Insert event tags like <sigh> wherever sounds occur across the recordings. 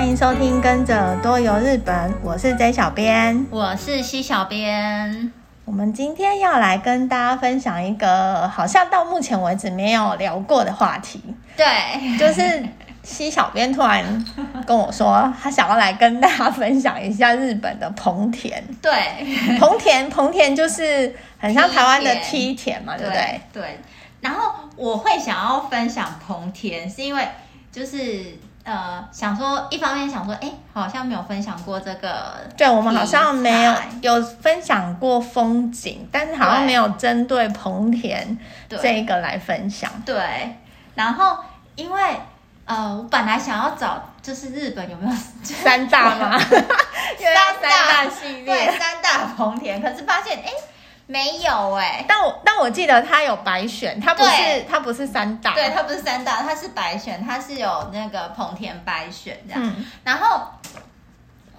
欢迎收听《跟着耳朵游日本》，我是 J 小编，我是西小编。我们今天要来跟大家分享一个好像到目前为止没有聊过的话题。对，就是西小编突然跟我说，他想要来跟大家分享一下日本的棚田。对，棚田，棚田就是很像台湾的梯田嘛，对不对？对。然后我会想要分享棚田，是因为就是。呃，想说一方面想说，哎，好像没有分享过这个。对，我们好像没有有分享过风景，但是好像没有针对棚田这个来分享。对，对，然后因为呃，我本来想要找就是日本有没有三大吗？<laughs> <laughs> 三大系列，对，三大棚田，可是发现哎。没有哎、欸，但我但我记得他有白选，他不是他不是三大，对，他不是三大，他是白选，他是有那个棚田白选这样，嗯、然后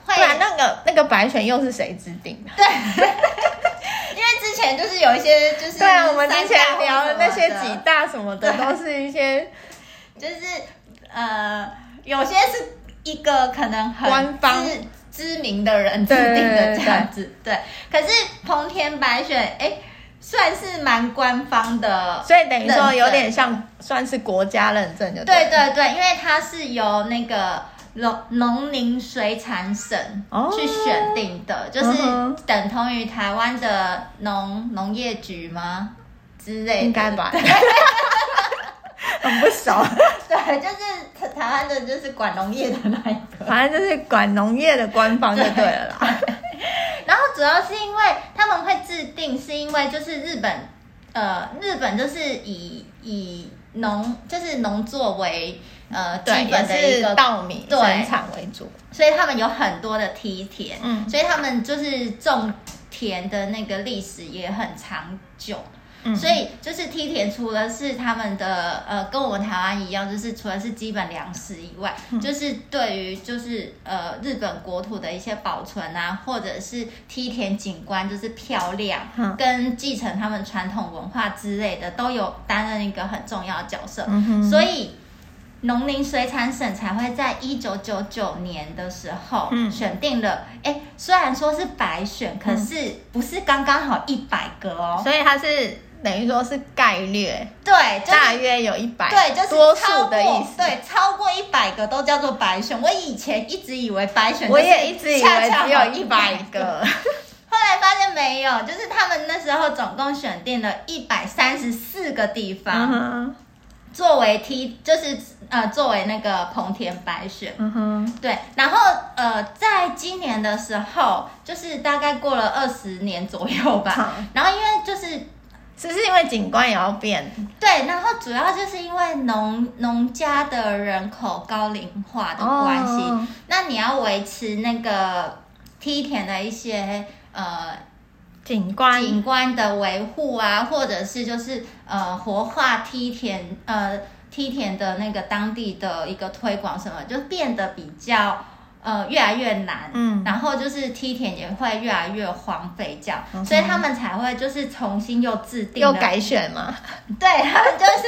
会，对啊，那个那个白选又是谁制定的？对，<laughs> 因为之前就是有一些就是对啊，我们之前聊的那些几大什么的，都是一些就是呃，有些是一个可能很官方。知名的人制定的这样子，对，对，对，对。可是棚田白选，哎，算是蛮官方的，所以等于说有点像算是国家认证就对。对对对，因为它是由那个农农林水产省去选定的，哦、就是等同于台湾的农农业局吗之类的？应该吧。很不熟，<laughs> 对，就是台湾的，就是管农业的那一个，反正就是管农业的官方就对了啦。<laughs> 然后主要是因为他们会制定，是因为就是日本，呃，日本就是以以农就是农作为呃基本的一个稻米生产为主，所以他们有很多的梯田，嗯，所以他们就是种田的那个历史也很长久。嗯、所以就是梯田，除了是他们的呃，跟我们台湾一样，就是除了是基本粮食以外，嗯、就是对于就是呃日本国土的一些保存啊，或者是梯田景观就是漂亮，嗯、跟继承他们传统文化之类的，都有担任一个很重要的角色。所以农林水产省才会在一九九九年的时候选定了，哎、嗯，虽然说是白选，可是不是刚刚好一百个哦，所以它是。等于说是概略，对，就是、大约有一百，对，就是多数的意思，对，超过一百个都叫做白选。我以前一直以为白选，我也一直以为只有一百个，<laughs> 后来发现没有，就是他们那时候总共选定了一百三十四个地方，嗯、作为 T，，就是呃，作为那个棚田白选，嗯哼，对，然后呃，在今年的时候，就是大概过了二十年左右吧，嗯、然后因为就是。只是因为景观也要变，对，然后主要就是因为农农家的人口高龄化的关系，哦、那你要维持那个梯田的一些呃景观。景观的维护啊，或者是就是呃活化梯田呃梯田的那个当地的一个推广什么，就变得比较。呃，越来越难，嗯，然后就是梯田也会越来越荒废，这样，嗯、所以他们才会就是重新又制定又改选嘛，<laughs> 对，他们就是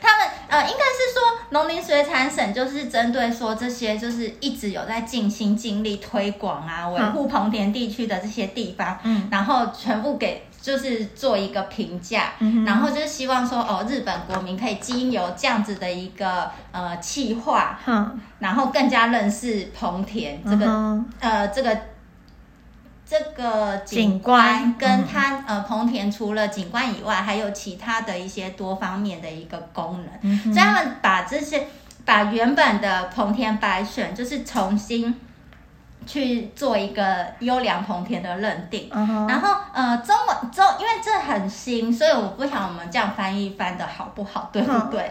他们呃，应该是说农林水产省就是针对说这些就是一直有在尽心尽力推广啊，维护棚田地区的这些地方，嗯，然后全部给。就是做一个评价，嗯、然后就是希望说，哦，日本国民可以经由这样子的一个呃企划，嗯、然后更加认识棚田这个、嗯、呃这个这个景观，跟它、嗯、呃棚田除了景观以外，还有其他的一些多方面的一个功能，所以他们把这些把原本的棚田白选，就是重新。去做一个优良棚田的认定，uh huh. 然后呃，中文中因为这很新，所以我不想我们这样翻译翻的好不好，对不对？Uh huh.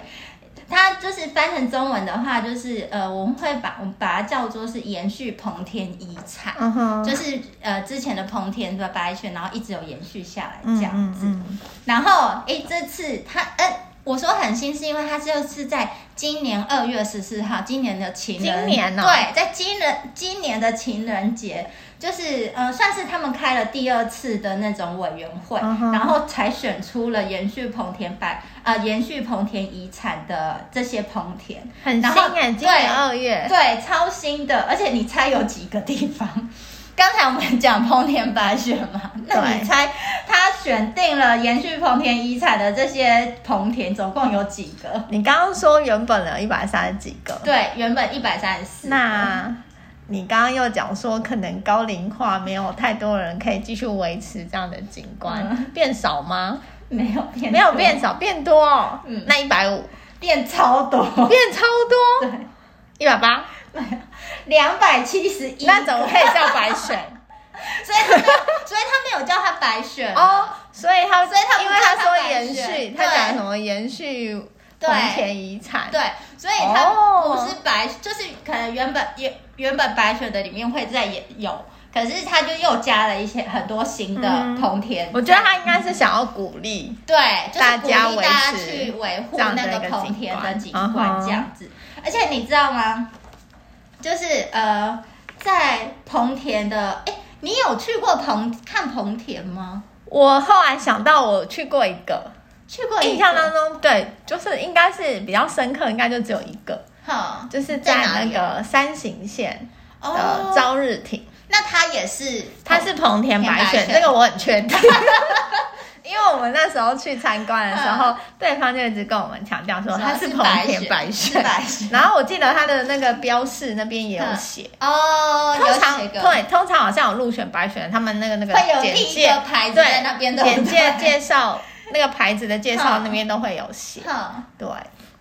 它就是翻成中文的话，就是呃，我们会把我们把它叫做是延续棚田遗产，uh huh. 就是呃之前的棚田的白犬，然后一直有延续下来这样子。Uh. 然后诶，这次它呃，我说狠心是因为它就是在今年二月十四号，今年的情人，今年哦，对，在今人今年的情人节，就是呃，算是他们开了第二次的那种委员会，然后才选出了延续彭田百呃延续彭田遗产的这些彭田，很新哎，今年二月，对，超新的，而且你猜有几个地方？刚才我们讲彭田白雪嘛，<laughs> 那你猜他选定了延续彭田遗产的这些彭田总共有几个？你刚刚说原本有一百三十几个，对，原本一百三十四。那你刚刚又讲说可能高龄化没有太多人可以继续维持这样的景观，嗯、变少吗？没有变，没有变少，变多、哦。嗯，那一百五变超多，变超多，对，一百八。<laughs> 两百七十一，那怎么可以叫白选？<laughs> 所以他没有，所以他没有叫他白选哦。所以他，所以他，因为他说延续，他讲什么延续彭田遗产？对，所以他不是白，就是可能原本原原本白选的里面会再有，可是他就又加了一些很多新的铜田。我觉得他应该是想要鼓励，对，就是鼓励大家去维护那个铜田的景观这样子。而且你知道吗？就是呃，在彭田的，哎，你有去过彭看彭田吗？我后来想到，我去过一个，去过，印象当中，对，就是应该是比较深刻，应该就只有一个，哈，就是在那个山形县的朝日町。那他也是，他是彭田白选，这个我很确定。<laughs> 因为我们那时候去参观的时候，嗯、对方就一直跟我们强调说他是彭田白雪，然后我记得他的那个标示那边也有写、嗯、哦，通常对，通常好像有入选白雪，他们那个那个简介牌子在那边的简介介绍那个牌子的介绍那边都会有写，嗯、对，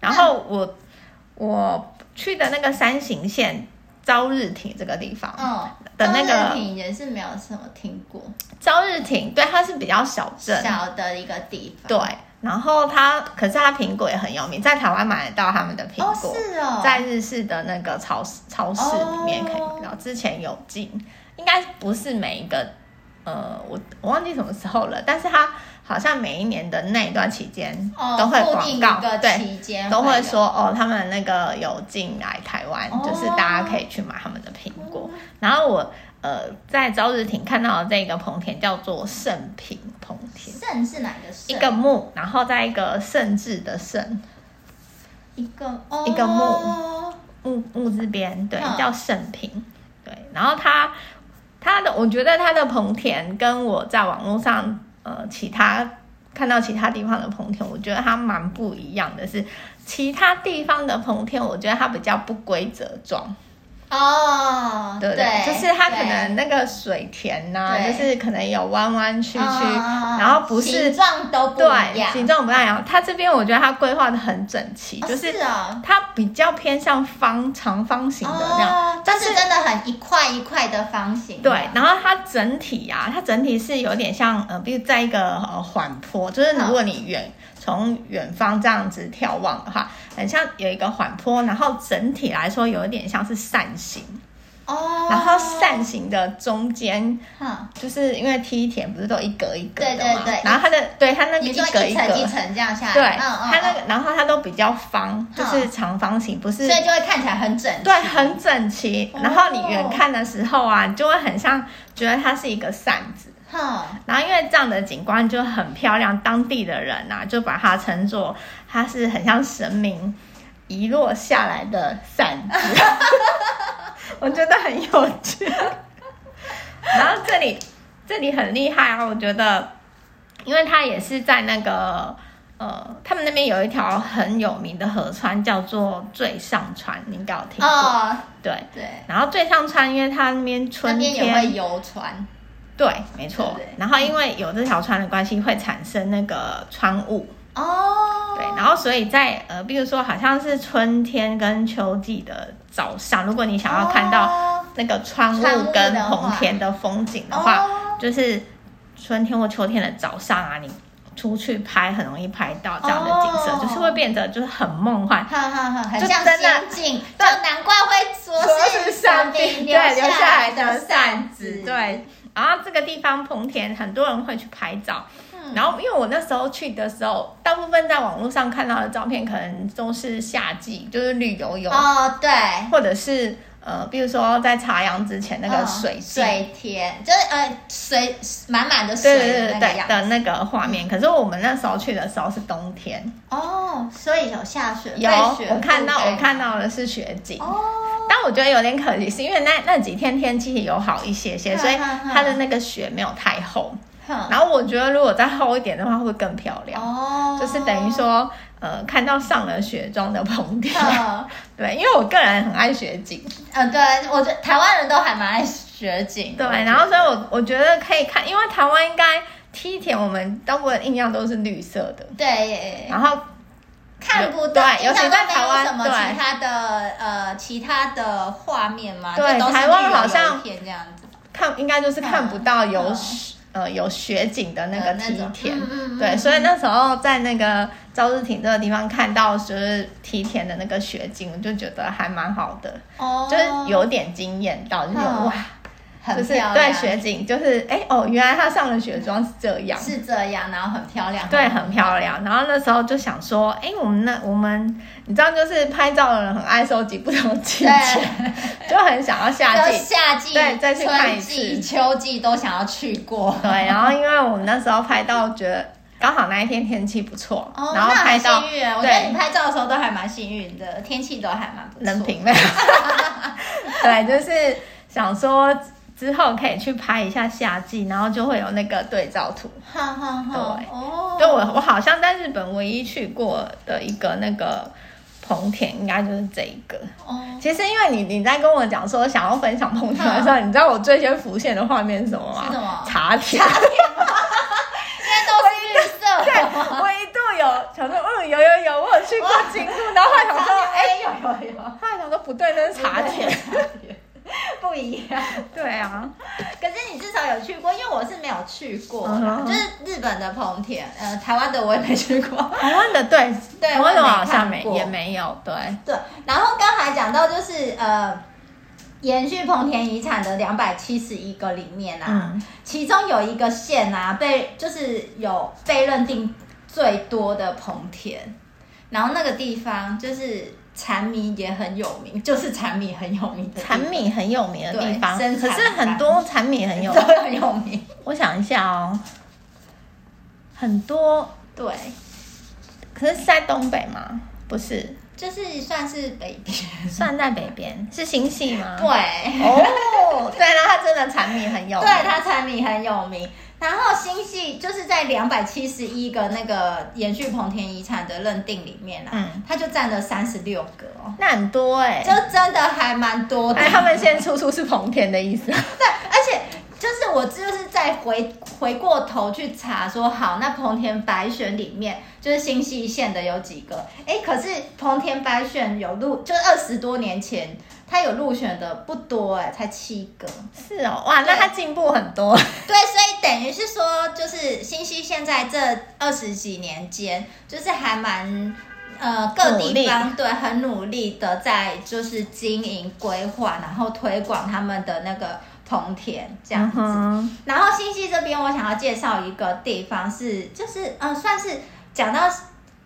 然后我我去的那个山形县朝日町这个地方，嗯。的那个朝日町也是没有什么听过。朝日町对，它是比较小镇，小的一个地方。对，然后它可是它苹果也很有名，在台湾买得到他们的苹果。哦，是哦，在日式的那个超市超市里面可以买到，哦，之前有进，应该不是每一个，呃，我我忘记什么时候了，但是它。好像每一年的那一段期间都会广告，哦、对，都会说哦，他们那个有进来台湾，哦、就是大家可以去买他们的苹果。嗯、然后我呃在朝日町看到的这个彭田叫做盛平彭田，盛是哪个盛？一个木，然后在一个盛字的盛，一个、哦、一个木木木字边，对，叫盛平，对。然后他他的，我觉得他的彭田跟我在网络上。呃，其他看到其他地方的棚天，我觉得它蛮不一样的是，其他地方的棚天，我觉得它比较不规则状。哦，对对，就是它可能那个水田呐、啊，就是可能有弯弯曲曲，然后不是形状都不一样，形状不太一样。它这边我觉得它规划的很整齐，就是它比较偏向方长方形的那样，但是真的很一块一块的方形。对，然后它整体啊，它整体是有点像呃，比如在一个呃缓坡，就是如果你远。从远方这样子眺望的话，很像有一个缓坡，然后整体来说有一点像是扇形哦。然后扇形的中间，就是因为梯田不是都一格一格的嘛，对对对。然后它的对它那个一格一格一层一层这样下来，对，它那个然后它都比较方，就是长方形，不是，所以就会看起来很整齐，对，很整齐。然后你远看的时候啊，就会很像觉得它是一个扇子。然后因为这样的景观就很漂亮，当地的人呐、啊、就把它称作它是很像神明遗落下来的伞子，<laughs> 我觉得很有趣。然后这里这里很厉害啊，我觉得，因为它也是在那个呃，他们那边有一条很有名的河川叫做最上川，你应该有听过？哦、对对。然后最上川，因为它那边春天也会游船。对，没错。对对对，然后因为有这条船的关系，会产生那个窗雾哦。对，然后所以在呃，比如说好像是春天跟秋季的早上，如果你想要看到那个窗雾跟红田的风景的话，就是春天或秋天的早上啊，你出去拍很容易拍到这样的景色，哦、就是会变得就是很梦幻，哈哈哈，很像仙境，就难怪会说是神明留下来的扇子，对。然后这个地方彭田很多人会去拍照，然后因为我那时候去的时候，大部分在网络上看到的照片，可能都是夏季，就是旅游游。哦，对，或者是。呃，比如说在插秧之前那个水、哦、水田，就是呃水满满的水的那个样的那个画面。可是我们那时候去的时候是冬天哦，所以有下雪。有，我看到我看到的是雪景哦，但我觉得有点可惜，是因为那那几天天气有好一些些，所以它的那个雪没有太厚。然后我觉得如果再厚一点的话，会更漂亮哦，就是等于说。呃，看到上了雪妆的棚田，嗯、<laughs> 对，因为我个人很爱雪景，嗯，对，我觉得台湾人都还蛮爱雪景，对，然后所以我我觉得可以看，因为台湾应该梯田，我们大部分印象都是绿色的，对，然后看不到，对，尤其在台湾，什么其他的呃其他的画面吗，对，台湾好像看应该就是看不到有。嗯。嗯呃，有雪景的那个梯田，嗯、对，所以那时候在那个朝日町这个地方看到就是梯田的那个雪景，我就觉得还蛮好的，哦，就是有点惊艳到，就是哇。就是对雪景，就是哎哦，原来他上了雪妆是这样，是这样，然后很漂亮，对，很漂亮。然后那时候就想说，哎，我们那我们，你知道，就是拍照的人很爱收集不同季节，就很想要夏季、夏季对再去看一次，季、秋季都想要去过。对，然后因为我们那时候拍到，觉得刚好那一天天气不错，然后拍到，幸运。我觉得你拍照的时候都还蛮幸运的，天气都还蛮不错。能平没有？<laughs> 对，就是想说。之后可以去拍一下夏季，然后就会有那个对照图。好好好，对，哦，就我我好像在日本唯一去过的一个那个棚田，应该就是这一个。哦，其实因为你你在跟我讲说想要分享棚田的时候，你知道我最先浮现的画面是什么吗？是什么？茶田。茶田吗？因为都是绿色。对，<laughs> 我一度有想说，嗯，有有有，我有去过京都，然后后来想说，哎，有有有，后来想说不对，那是茶田。<laughs> 不一样，对啊。可是你至少有去过，因为我是没有去过，uh. 就是日本的棚田，呃，台湾的我也没去过。台湾的对 <laughs> 对，台湾的好像没也没有，对对。然后刚才讲到就是呃，延续棚田遗产的两百七十一个里面啊，嗯、其中有一个县啊，被就是有被认定最多的棚田，然后那个地方就是。产米也很有名，就是产米很有名的产米很有名的地方。可是很多产米很有名，都很有名。我想一下哦，很多对，可是是在东北吗？不是，就是算是北边，算在北边，是新系吗？对，哦，对，那它真的产米很有名，对，它产米很有名。然后新系就是在两百七十一个那个延续彭田遗产的认定里面啊，嗯，它就占了三十六个哦，那很多哎，就真的还蛮多的。<laughs> 哎，他们现在处处是彭田的意思。<laughs> 对，而且就是我就是在回回过头去查说，好，那彭田白选里面就是新系县的有几个？哎，可是彭田白选有录，就是二十多年前。他有入选的不多哎，才七个。是哦，哇，那他进步很多。对，所以等于是说，就是新西现在这二十几年间，就是还蛮呃各地方对很努力的在就是经营规划，然后推广他们的那个铜田这样子。然后新西这边，我想要介绍一个地方是，就是呃算是讲到。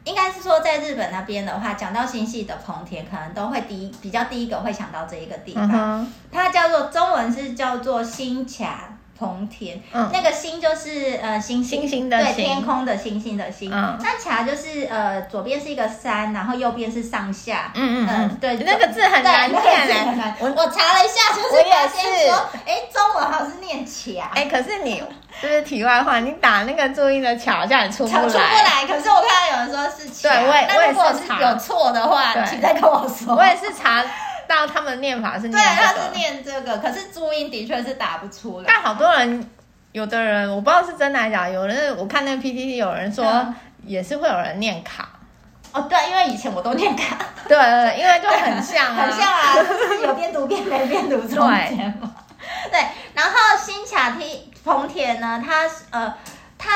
应该是说，在日本那边的话，讲到新系的棚田，可能都会第一比较第一个会想到这一个地方，嗯、它叫做中文是叫做新卡。棚田，嗯、那个星就是呃星星，星星的星对，天空的星星的星。嗯、那卡就是呃左边是一个山，然后右边是上下。嗯嗯嗯，对，那个字很难念哎。我我查了一下，就是发现说，哎，中文好像是念卡。哎，可是你就是题外话，你打那个注音的卡，好像也出不来。出不来，可是我看到有人说是卡。对，我也我也是查。有错的话，请再跟我说。我也是查。到他们念法是念这个，对，他是念这个，可是注音的确是打不出来。但好多人，有的人我不知道是真的还是假，有人我看那个 PTT 有人说也是会有人念卡。哦，对，因为以前我都念卡。对，因为就很像啊，<laughs> 很像啊，就是有边读边没边读中间嘛。对，然后新卡 T 彭田呢，他呃，他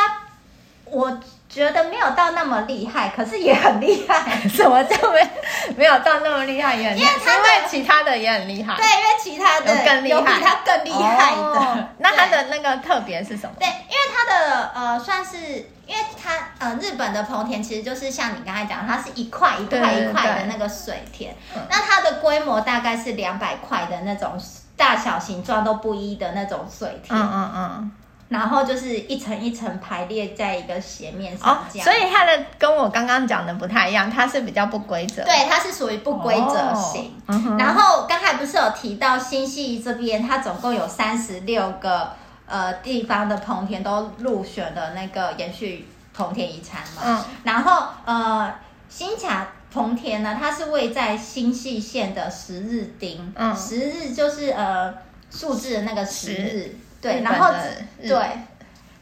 我。觉得没有到那么厉害，可是也很厉害。<laughs> 什么叫没没有到那么厉害？也很厉害，因为，因为其他的也很厉害。对，因为其他的有更厉害，有比他更厉害的。哦、那他的那个特别是什么？对，因为他它的呃算是，因为它呃日本的棚田其实就是像你刚才讲，它是一块一块一块的那个水田，那它的规模大概是两百块的那种大小形状都不一的那种水田。嗯嗯嗯。然后就是一层一层排列在一个斜面上，这样。哦，所以它的跟我刚刚讲的不太一样，它是比较不规则。对，它是属于不规则型。哦嗯、然后刚才不是有提到新系这边，它总共有三十六个呃地方的棚田都入选了那个延续棚田遗产嘛。嗯。然后呃新卡棚田呢，它是位在新系县的十日町。嗯。十日就是呃数字的那个十日。对，然后对，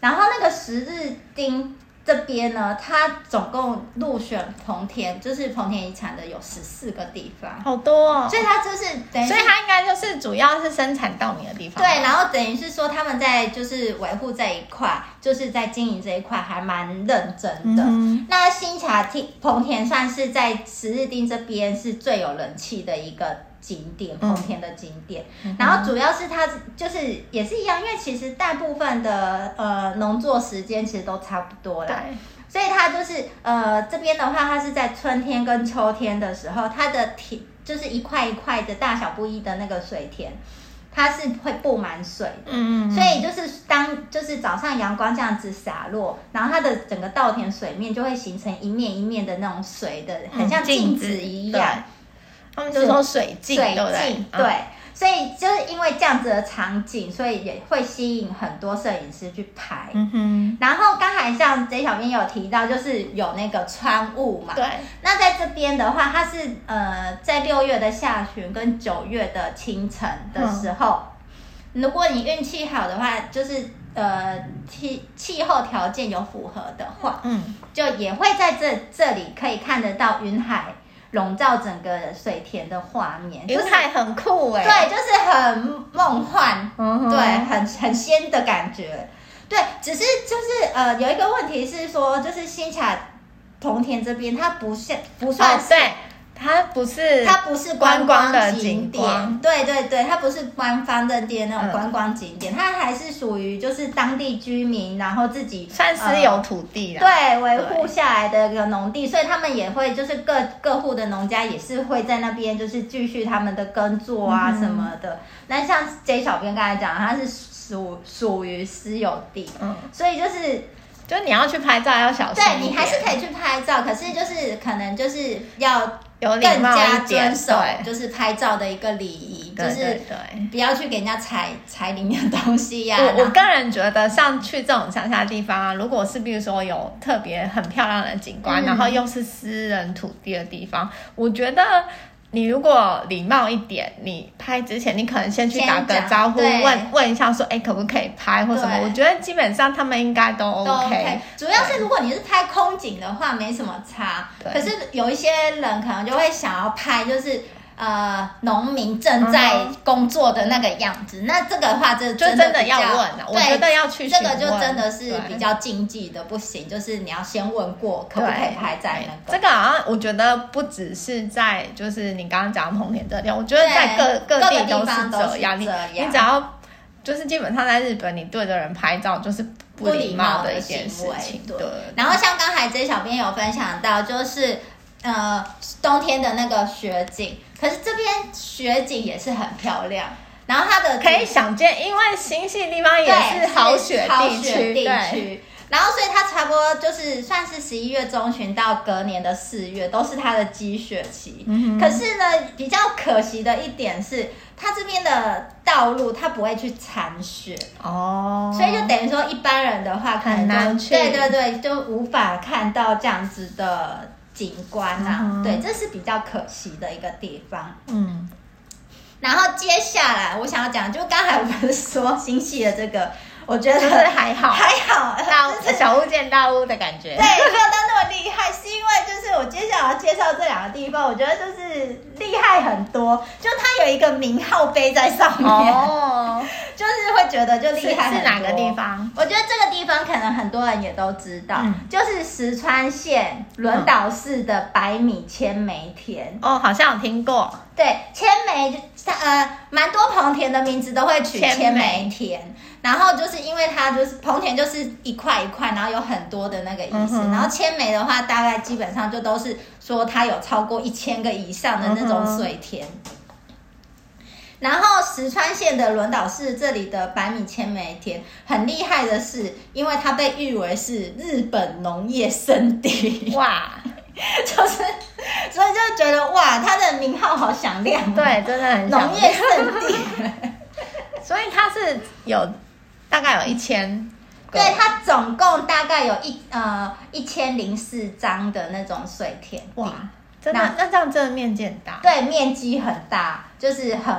然后那个十日町这边呢，它总共入选棚田，就是棚田遗产的有十四个地方，好多哦。所以它就是等于，所以它应该就是主要是生产稻米的地方。对，然后等于是说他们在就是维护这一块，就是在经营这一块还蛮认真的。嗯、那新卡棚田算是在十日町这边是最有人气的一个。景点棚田的景点，嗯、然后主要是它就是也是一样，因为其实大部分的呃农作时间其实都差不多啦，所以它就是呃这边的话，它是在春天跟秋天的时候，它的田就是一块一块的大小不一的那个水田，它是会布满水的，嗯，嗯，所以就是当就是早上阳光这样子洒落，然后它的整个稻田水面就会形成一面一面的那种水的，很像镜子一样。嗯他们就是说水镜，对不对？对，所以就是因为这样子的场景，所以也会吸引很多摄影师去拍。嗯哼。然后刚才像 J 小编有提到，就是有那个川雾嘛。对。那在这边的话，它是呃，在六月的下旬跟九月的清晨的时候，嗯、如果你运气好的话，就是呃气气候条件有符合的话，嗯，就也会在这这里可以看得到云海。笼罩整个水田的画面，就是很酷哎、欸，对，就是很梦幻，嗯、对，很很仙的感觉，对，只是就是呃，有一个问题是说，就是新卡同田这边它不算不算是。哦它不是，它不是观光的景点，对对对，它不是官方认定那种观光景点，嗯、它还是属于就是当地居民，然后自己算私有土地的，对，维护下来的一个农地，所以他们也会就是各各户的农家也是会在那边就是继续他们的耕作啊什么的。嗯、那像 J 小编刚才讲，它是属属于私有地，嗯，所以就是。就你要去拍照要小心，对，你还是可以去拍照，可是就是可能就是要有更加遵守，就是拍照的一个礼仪，就是对，不要去给人家踩踩里面的东西呀、啊。我我个人觉得，像去这种乡下地方啊，如果是比如说有特别很漂亮的景观，嗯、然后又是私人土地的地方，我觉得。你如果礼貌一点，你拍之前你可能先去打个招呼，问问一下说，哎，可不可以拍或什么？我觉得基本上他们应该都 OK。主要是如果你是拍空景的话，没什么差。可是有一些人可能就会想要拍，就是。呃，农民正在工作的那个样子，那这个的话，这真的要问了。我觉得要去这个就真的是比较禁忌的，不行。就是你要先问过，可不可以拍在那个。这个好像我觉得不只是在，就是你刚刚讲的棚田这里，我觉得在各各地都是这样。你你只要就是基本上在日本，你对着人拍照就是不礼貌的一件事情。对。然后像刚才 J 小编有分享到，就是呃冬天的那个雪景。可是这边雪景也是很漂亮，然后它的可以想见，因为新潟地方也是好雪地区，地区，然后所以它差不多就是算是十一月中旬到隔年的四月都是它的积雪期。嗯、可是呢，比较可惜的一点是，它这边的道路它不会去铲雪。哦，所以就等于说一般人的话可能很难去，对对对，就无法看到这样子的。景观啊，嗯、对，这是比较可惜的一个地方。嗯，然后接下来我想要讲，就刚才我们说新系的这个。我觉得还好，还好，大小巫见大巫的感觉。对，没有到那么厉害，是因为就是我接下来要介绍这两个地方，我觉得就是厉害很多，就它有一个名号碑在上面，哦，<laughs> 就是会觉得就厉害。是哪个地方？我觉得这个地方可能很多人也都知道，嗯、就是石川县轮岛市的百米千梅田。哦，好像有听过。对，千枚，呃，蛮多棚田的名字都会取千梅田。然后就是因为它就是棚田就是一块一块，然后有很多的那个意思。嗯、然后千枚的话，大概基本上就都是说它有超过一千个以上的那种水田。嗯、然后石川县的轮岛市这里的百米千枚田很厉害的是，因为它被誉为是日本农业圣地。哇！<laughs> 就是，所以就觉得哇，它的名号好响亮。对，真的很。农业圣地。<laughs> 所以它是有。大概有一千，对，它总共大概有一呃一千零四张的那种水田哇，真的，那，那这样真的面积很大，对，面积很大，就是很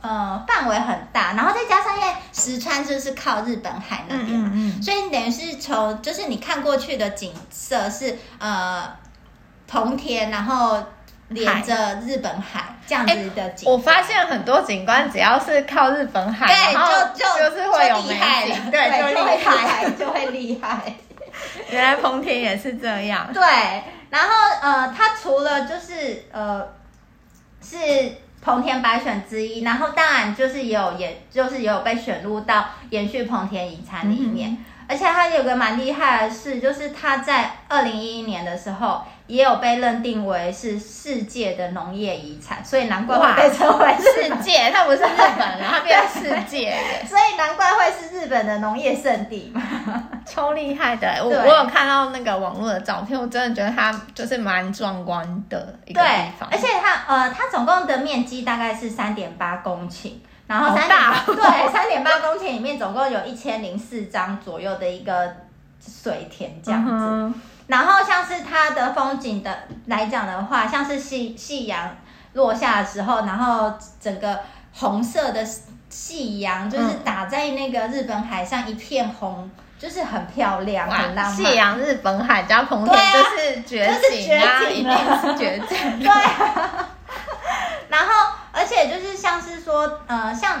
呃范围很大，然后再加上因为石川就是靠日本海那边嘛，嗯嗯嗯，所以等于是从就是你看过去的景色是呃棚田，然后。连着日本海这样子的景，我发现很多景观只要是靠日本海，对，就就就是会有美景，对，就厉害，就会厉害。<laughs> 原来棚田也是这样。对，然后呃，它除了就是呃是棚田百选之一，然后当然就是也有，也就是也有被选入到延续棚田遗产里面。嗯、而且它有个蛮厉害的事，就是它在二零一一年的时候。也有被认定为是世界的农业遗产，所以难怪会被称为世界。它不是日本，然后变成世界，所以难怪会是日本的农业圣地嘛，<laughs> 超厉害的。我我有看到那个网络的照片，我真的觉得它就是蛮壮观的一个地方。而且它呃，它总共的面积大概是三点八公顷，然后三点八对三点八公顷里面总共有一千零四张左右的一个水田这样子。嗯然后像是它的风景的来讲的话，像是夕夕阳落下的时候，然后整个红色的夕阳就是打在那个日本海上一片红，嗯、就是很漂亮，很浪漫。夕阳日本海加棚田就是绝景啊，一定是绝景。<laughs> 对、啊。<laughs> 然后，而且就是像是说，呃，像。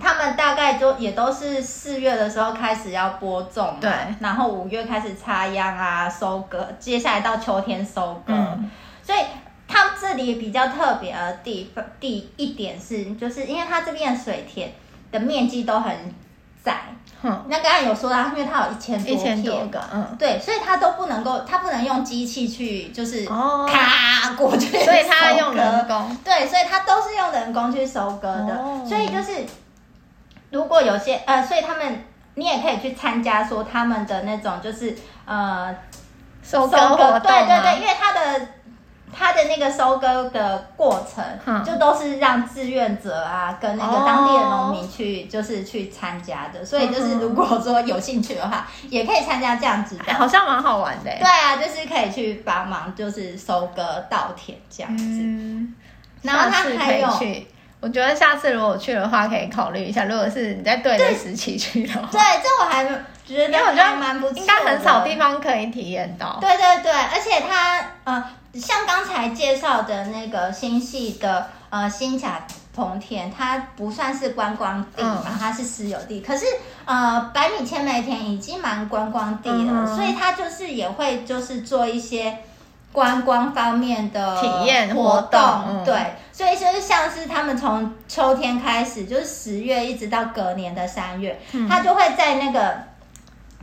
他们大概就也都是四月的时候开始要播种，对，然后五月开始插秧啊，收割，接下来到秋天收割。嗯、所以它这里比较特别的地方，第一点是，就是因为它这边的水田的面积都很窄。嗯，那刚才有说到，因为它有一千多片，多个，嗯，对，所以它都不能够，它不能用机器去，就是咔过去，所以它用人工，对，所以它都是用人工去收割的，哦、所以就是。如果有些呃，所以他们你也可以去参加说他们的那种就是呃收割活动，啊，对对对，因为他的他的那个收割的过程，嗯、就都是让志愿者啊跟那个当地的农民去，哦、就是去参加的。所以就是如果说有兴趣的话，嗯、也可以参加这样子的，欸，好像蛮好玩的。对啊，就是可以去帮忙，就是收割稻田这样子。嗯、然后他还有。我觉得下次如果去的话，可以考虑一下。如果是你在对的时期去的话，对，这我还觉得还蛮不错，应该很少地方可以体验到。对对对，而且它呃，像刚才介绍的那个新系的呃新甲棚田，它不算是观光地嘛，嗯、它是私有地。可是呃，百米千梅田已经蛮观光地了，嗯、所以它就是也会就是做一些。观光方面的体验活动，嗯、对，所以就是像是他们从秋天开始，就是十月一直到隔年的三月，嗯、他就会在那个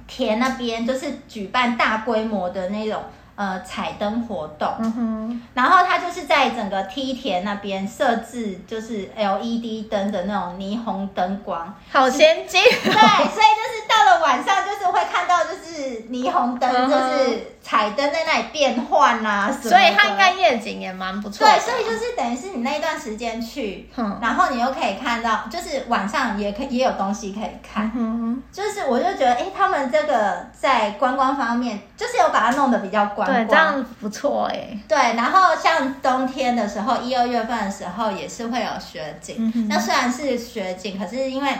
田那边，就是举办大规模的那种。呃，彩灯活动，然后它就是在整个梯田那边设置，就是 LED 灯的那种霓虹灯光，好先进。哦。对，所以就是晚上，就是会看到就是霓虹灯，就是彩灯在那里变换啊，所以它应该夜景也蛮不错。对，所以就是等于是你那一段时间去，嗯，然后你又可以看到，就是晚上也可以也有东西可以看，嗯，就是我就觉得，哎，他们这个在观光方面，就是有把它弄得比较广。对，这样不错哎、欸。对，然后像冬天的时候，一二月份的时候也是会有雪景。嗯、那虽然是雪景，可是因为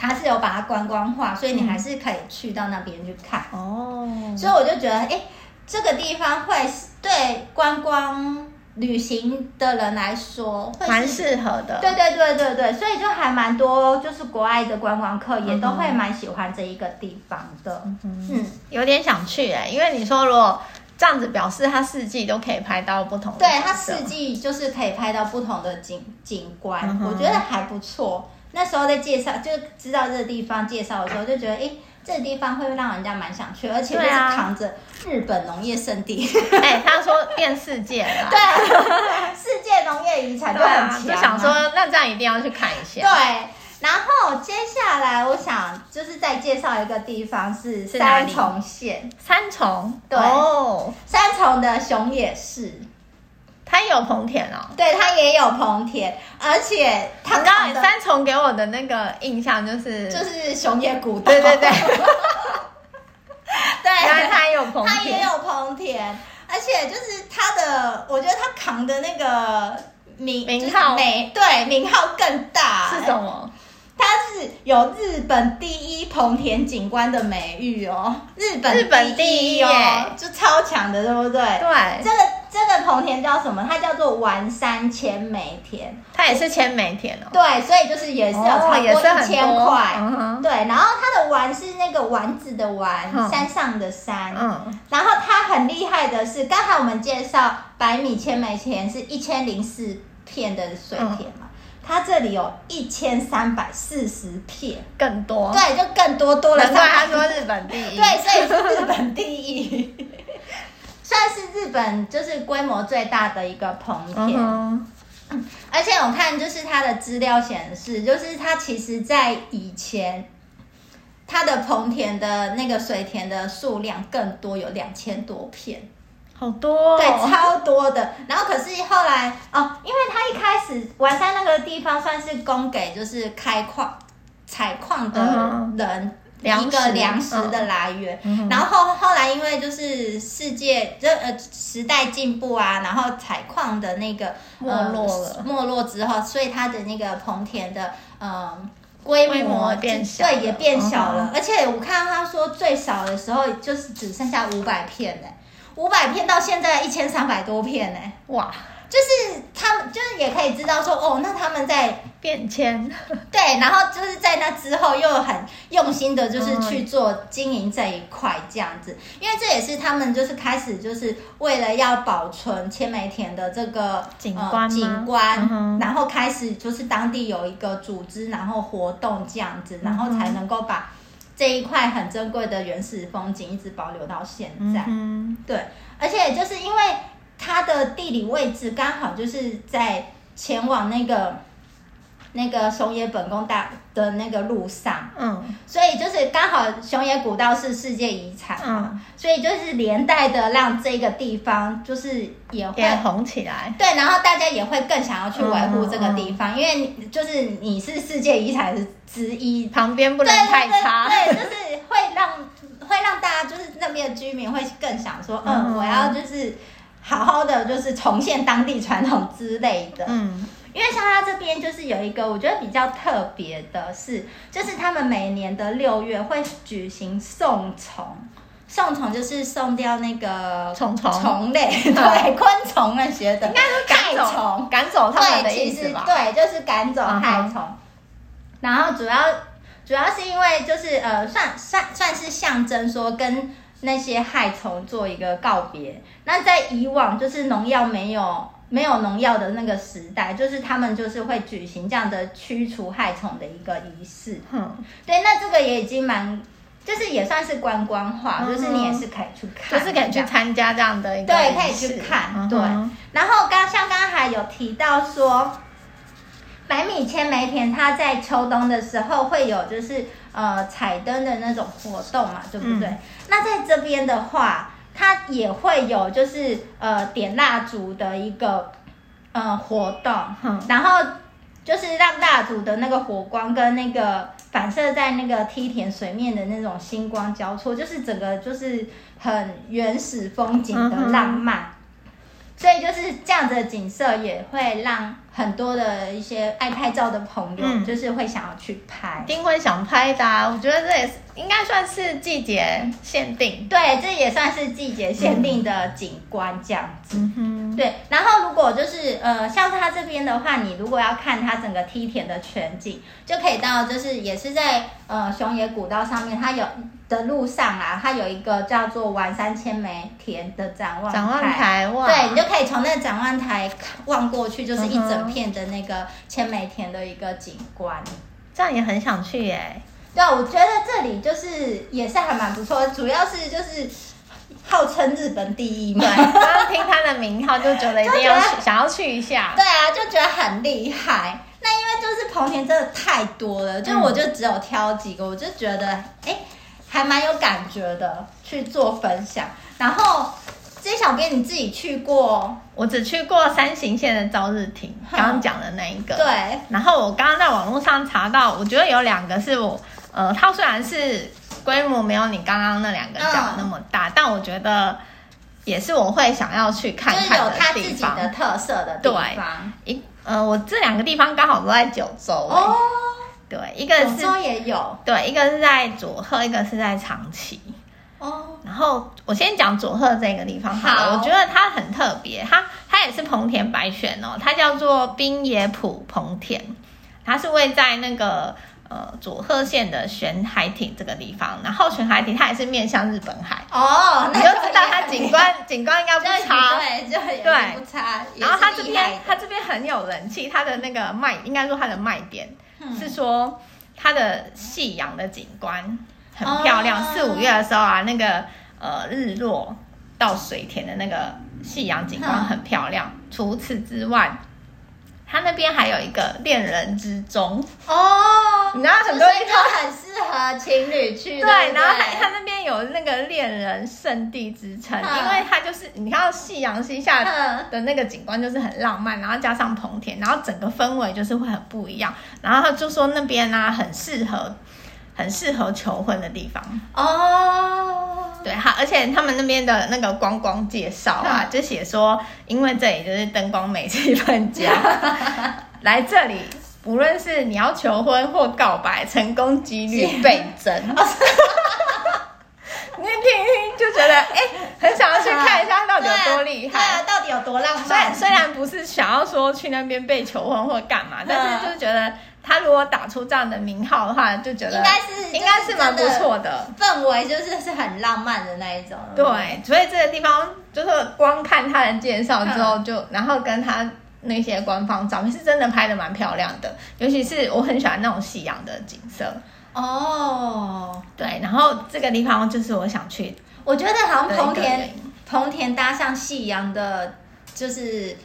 它是有把它观光化，所以你还是可以去到那边去看。哦、嗯。所以我就觉得，哎，这个地方会对观光。旅行的人来说，蛮适合的。对对对对对，所以就还蛮多，就是国外的观光客也都会蛮喜欢这一个地方的。嗯，嗯，有点想去哎，因为你说如果这样子表示，它四季都可以拍到不同的。对，它四季就是可以拍到不同的景景观，嗯、我觉得还不错。那时候在介绍，就知道这个地方介绍的时候，就觉得，哎，这个地方会让人家蛮想去，而且就是扛着日本农业圣地。<laughs> 哎、啊，他说变世界了，<laughs> 对，世界农业遗产就很强，就想说，那这样一定要去看一下。对，然后接下来我想就是再介绍一个地方是三重县，三重，对，哦、三重的熊野市。它有棚田哦，对，它也有棚田，而且它刚刚三重给我的那个印象就是就是熊野古道，对对对，对，然后它也有棚田，它也有棚田，而且就是它的，我觉得它扛的那个名名号，美对名号更大，是什么？它是有日本第一棚田景观的美誉哦，日本日本第一哦，就超强的，对不对？对，这个。这个棚田叫什么？它叫做丸山千枚田，它也是千枚田哦。对，所以就是也是有超过一千块。嗯、对，然后它的丸是那个丸子的丸，嗯、山上的山。嗯。然后它很厉害的是，刚才我们介绍百米千枚田是一千零四片的水田嘛，嗯、它这里有一千三百四十片，更多。对，就更多多了。难怪他说日本第一。对，所以是日本第一。<laughs> 算是日本就是规模最大的一个棚田，嗯、而且我看就是它的资料显示，就是它其实在以前，它的棚田的那个水田的数量更多，有两千多片，好多、哦，对，超多的。然后可是后来哦，因为他一开始完山那个地方算是供给就是开矿、采矿的人。嗯一个粮食。的来源，嗯、然后后后来因为就是世界这呃时代进步啊，然后采矿的那个没落了，没落之后，所以它的那个棚田的呃规模，变小，对，也变小了。嗯、而且我看到他说最少的时候就是只剩下五百片呢，五百片到现在一千三百多片呢，哇！就是他们，就是也可以知道说，哦，那他们在变迁，<laughs> 对，然后就是在那之后又很用心的，就是去做经营这一块这样子，因为这也是他们就是开始就是为了要保存千梅田的这个景观、呃、景观，嗯、然后开始就是当地有一个组织，然后活动这样子，然后才能够把这一块很珍贵的原始风景一直保留到现在。嗯、对，而且就是因为。它的地理位置刚好就是在前往那个那个熊野本宫大的那个路上，嗯，所以就是刚好熊野古道是世界遗产，嗯，所以就是连带的让这个地方就是也会也红起来，对，然后大家也会更想要去维护这个地方，嗯嗯，因为就是你是世界遗产之一，旁边不能太差，对，就是会让会让大家就是那边的居民会更想说，嗯，嗯，我要就是。好好的就是重现当地传统之类的，嗯，因为像他这边就是有一个我觉得比较特别的是，就是他们每年的六月会举行送虫，送虫就是送掉那个虫虫虫类，<laughs> 对，昆虫那些的，应该是赶走赶走他们的意思吧？对，就是赶走害虫。然后主要主要是因为就是呃，算算算是象征说跟。那些害虫做一个告别。那在以往就是农药没有没有农药的那个时代，就是他们就是会举行这样的驱除害虫的一个仪式。嗯，对，那这个也已经蛮，就是也算是观光化，嗯、就是你也是可以去看，就是可以去参加这样的一个对，可以去看。嗯、对，然后刚像刚刚还有提到说，百米千梅田，它在秋冬的时候会有就是。呃，彩灯的那种活动嘛，对不对？嗯、那在这边的话，它也会有就是呃点蜡烛的一个呃活动，嗯、然后就是让蜡烛的那个火光跟那个反射在那个梯田水面的那种星光交错，就是整个就是很原始风景的浪漫。嗯所以就是这样子的景色，也会让很多的一些爱拍照的朋友，就是会想要去拍，一定会想拍的啊。我觉得这也是应该算是季节限定，对，这也算是季节限定的景观这样子。嗯哼，对。然后如果就是呃，像它这边的话，你如果要看它整个梯田的全景，就可以到就是也是在呃熊野古道上面，它有。的路上啊，它有一个叫做丸山千枚田的展望，展望台哇，对，你就可以从那个展望台望过去，就是一整片的那个千枚田的一个景观。这样也很想去耶。对啊，我觉得这里就是也是还蛮不错，主要是就是号称日本第一嘛。对，<laughs> 刚刚听他的名号就觉得一定要去，想要去一下。对啊，就觉得很厉害。那因为就是棚田真的太多了，就我就只有挑几个，嗯、我就觉得哎，还蛮有感觉的去做分享。然后。这小编你自己去过？我只去过三行县的朝日亭，刚刚讲的那一个。对。然后我刚刚在网络上查到，我觉得有两个是我，呃，它虽然是规模没有你刚刚那两个讲的那么大，嗯、但我觉得也是我会想要去看看的地方。有它自己的特色的地方。对。一呃，我这两个地方刚好都在九州。哦。对，一个是。九州也有。对，一个是在佐贺，一个是在长崎。哦，然后我先讲佐贺这个地方好了，好，我觉得它很特别，它它也是棚田白选哦，它叫做滨野浦棚田，它是位在那个呃佐贺县的玄海町这个地方，然后玄海町它也是面向日本海。哦，你就知道它景观 <laughs> 景观应该不差，对，就对。不差，然后它这边它这边很有人气，它的那个卖应该说它的卖点、嗯、是说它的夕阳的景观。很漂亮，四五月的时候啊，那个呃日落到水田的那个夕阳景观很漂亮。除此之外，它那边还有一个恋人之中哦，你知道很多地方很适合情侣去。对，对，然后他他那边有那个恋人圣地之称，因为它就是你看到夕阳西下的那个景观就是很浪漫，然后加上棚田，然后整个氛围就是会很不一样。然后他就说那边呢、啊、很适合。很适合求婚的地方哦，对好，而且他们那边的那个观光介绍啊，就写说，因为这里就是灯光美、气氛佳，<laughs> 来这里不论是你要求婚或告白，成功几率倍增。你听一听就觉得哎、欸，很想要去看一下到底有多厉害，对啊，到底有多浪漫。虽然虽然不是想要说去那边被求婚或干嘛，但是就是觉得。他如果打出这样的名号的话，就觉得应该是应该是蛮不错的氛围，就是是很浪漫的那一种。对，所以这个地方就是光看他的介绍之后就，就然后跟他那些官方照片是真的拍的蛮漂亮的，尤其是我很喜欢那种夕阳的景色。哦，对，然后这个地方就是我想去，我觉得好像棚田棚田搭上夕阳的，就是。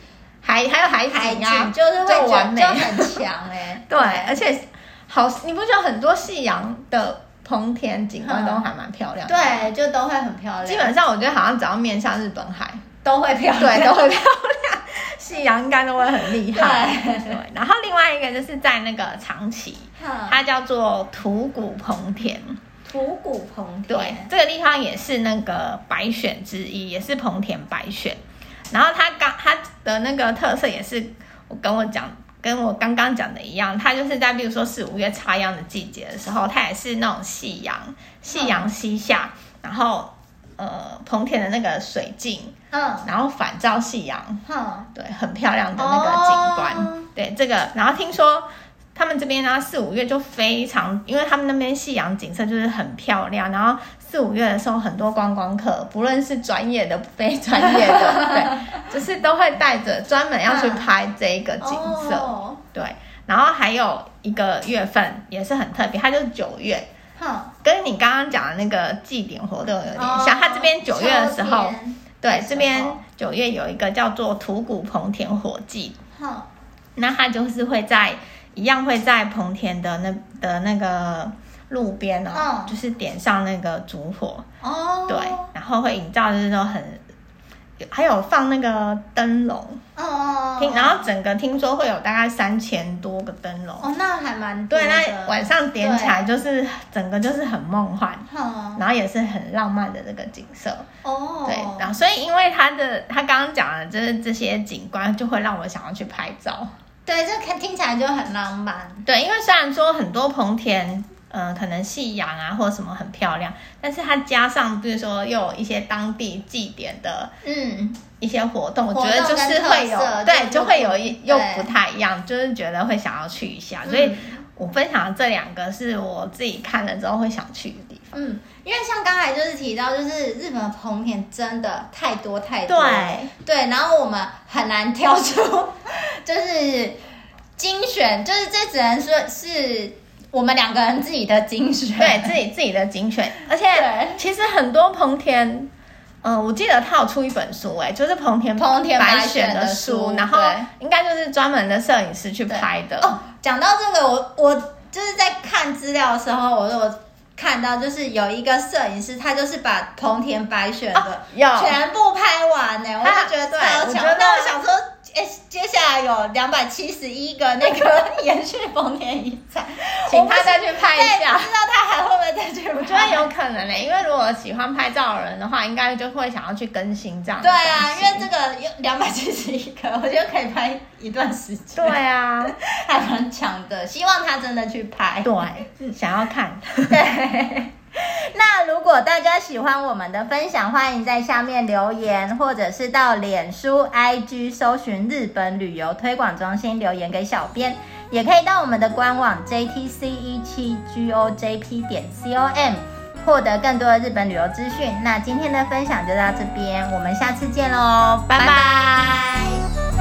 还还有海景啊，就是会就完美，就很强 <laughs> 哎。对，而且好，你不觉得很多夕阳的棚田景观都还蛮漂亮的？对，就都会很漂亮。基本上我觉得好像只要面向日本海，都会漂亮，对，都会漂亮。夕阳应该都会很厉害。对，对。然后另外一个就是在那个长崎，它叫做土谷棚田。土谷棚田。对，这个地方也是那个白选之一，也是棚田白选。然后它刚它的那个特色也是我跟我讲，跟我刚刚讲的一样，它就是在比如说四五月插秧的季节的时候，它也是那种夕阳，夕阳西下，然后呃棚田的那个水镜，嗯，然后反照夕阳，嗯，对，很漂亮的那个景观，哦、对这个，然后听说。他们这边呢，四五月就非常，因为他们那边夕阳景色就是很漂亮。然后四五月的时候，很多观光客，不论是专业的、非专业的，对，就是都会带着专门要去拍这个景色。哦、对，然后还有一个月份也是很特别，它就是九月，跟你刚刚讲的那个祭典活动有点像。它这边九月的时候，对，这边九月有一个叫做土谷棚田火祭。好，那它就是会在。一样会在棚田的那的那个路边哦，嗯、就是点上那个烛火。哦，对，然后会营造就是说很，还有放那个灯笼。哦，听，然后整个听说会有大概三千多个灯笼。哦，那还蛮多。对，那晚上点起来就是整个就是很梦幻，嗯、然后也是很浪漫的这个景色。哦，对，然后所以因为他的他刚刚讲的就是这些景观，就会让我想要去拍照。对，这看听起来就很浪漫。对，因为虽然说很多棚田，嗯、呃，可能夕阳啊或者什么很漂亮，但是它加上比如说又有一些当地祭典的，嗯，一些活动，嗯、我觉得就是会有，对，就会有一又不太一样，就是觉得会想要去一下。所以我分享的这两个是我自己看了之后会想去的地方。嗯，因为像刚才就是提到，就是日本的棚田真的太多太多，对对，然后我们很难挑出。<laughs> 就是精选，就是这只能说是我们两个人自己的精选，对自己自己的精选，而且其实很多彭田。嗯，我记得他有出一本书，哎，就是彭田彭田白选的书，然后应该就是专门的摄影师去拍的。哦，讲到这个，我我就是在看资料的时候，我我看到就是有一个摄影师，他就是把彭田白选的全部拍完呢，我就觉得超强。那我想说。哎，接下来有两百七十一个那个延续丰田遗产，<laughs> 请他再去拍一下。不知道他还会不会再去拍？我觉得有可能嘞，因为如果喜欢拍照的人的话，应该就会想要去更新这样。对啊，因为这个有两百七十一个，我觉得可以拍一段时间。对啊，<laughs> 还蛮强的，希望他真的去拍。对，想要看。<laughs> 对。<laughs> 那如果大家喜欢我们的分享，欢迎在下面留言，或者是到脸书、IG 搜寻日本旅游推广中心留言给小编，也可以到我们的官网 JTC 一七 GOJP 点 COM 获得更多的日本旅游资讯。那今天的分享就到这边，我们下次见喽，拜拜。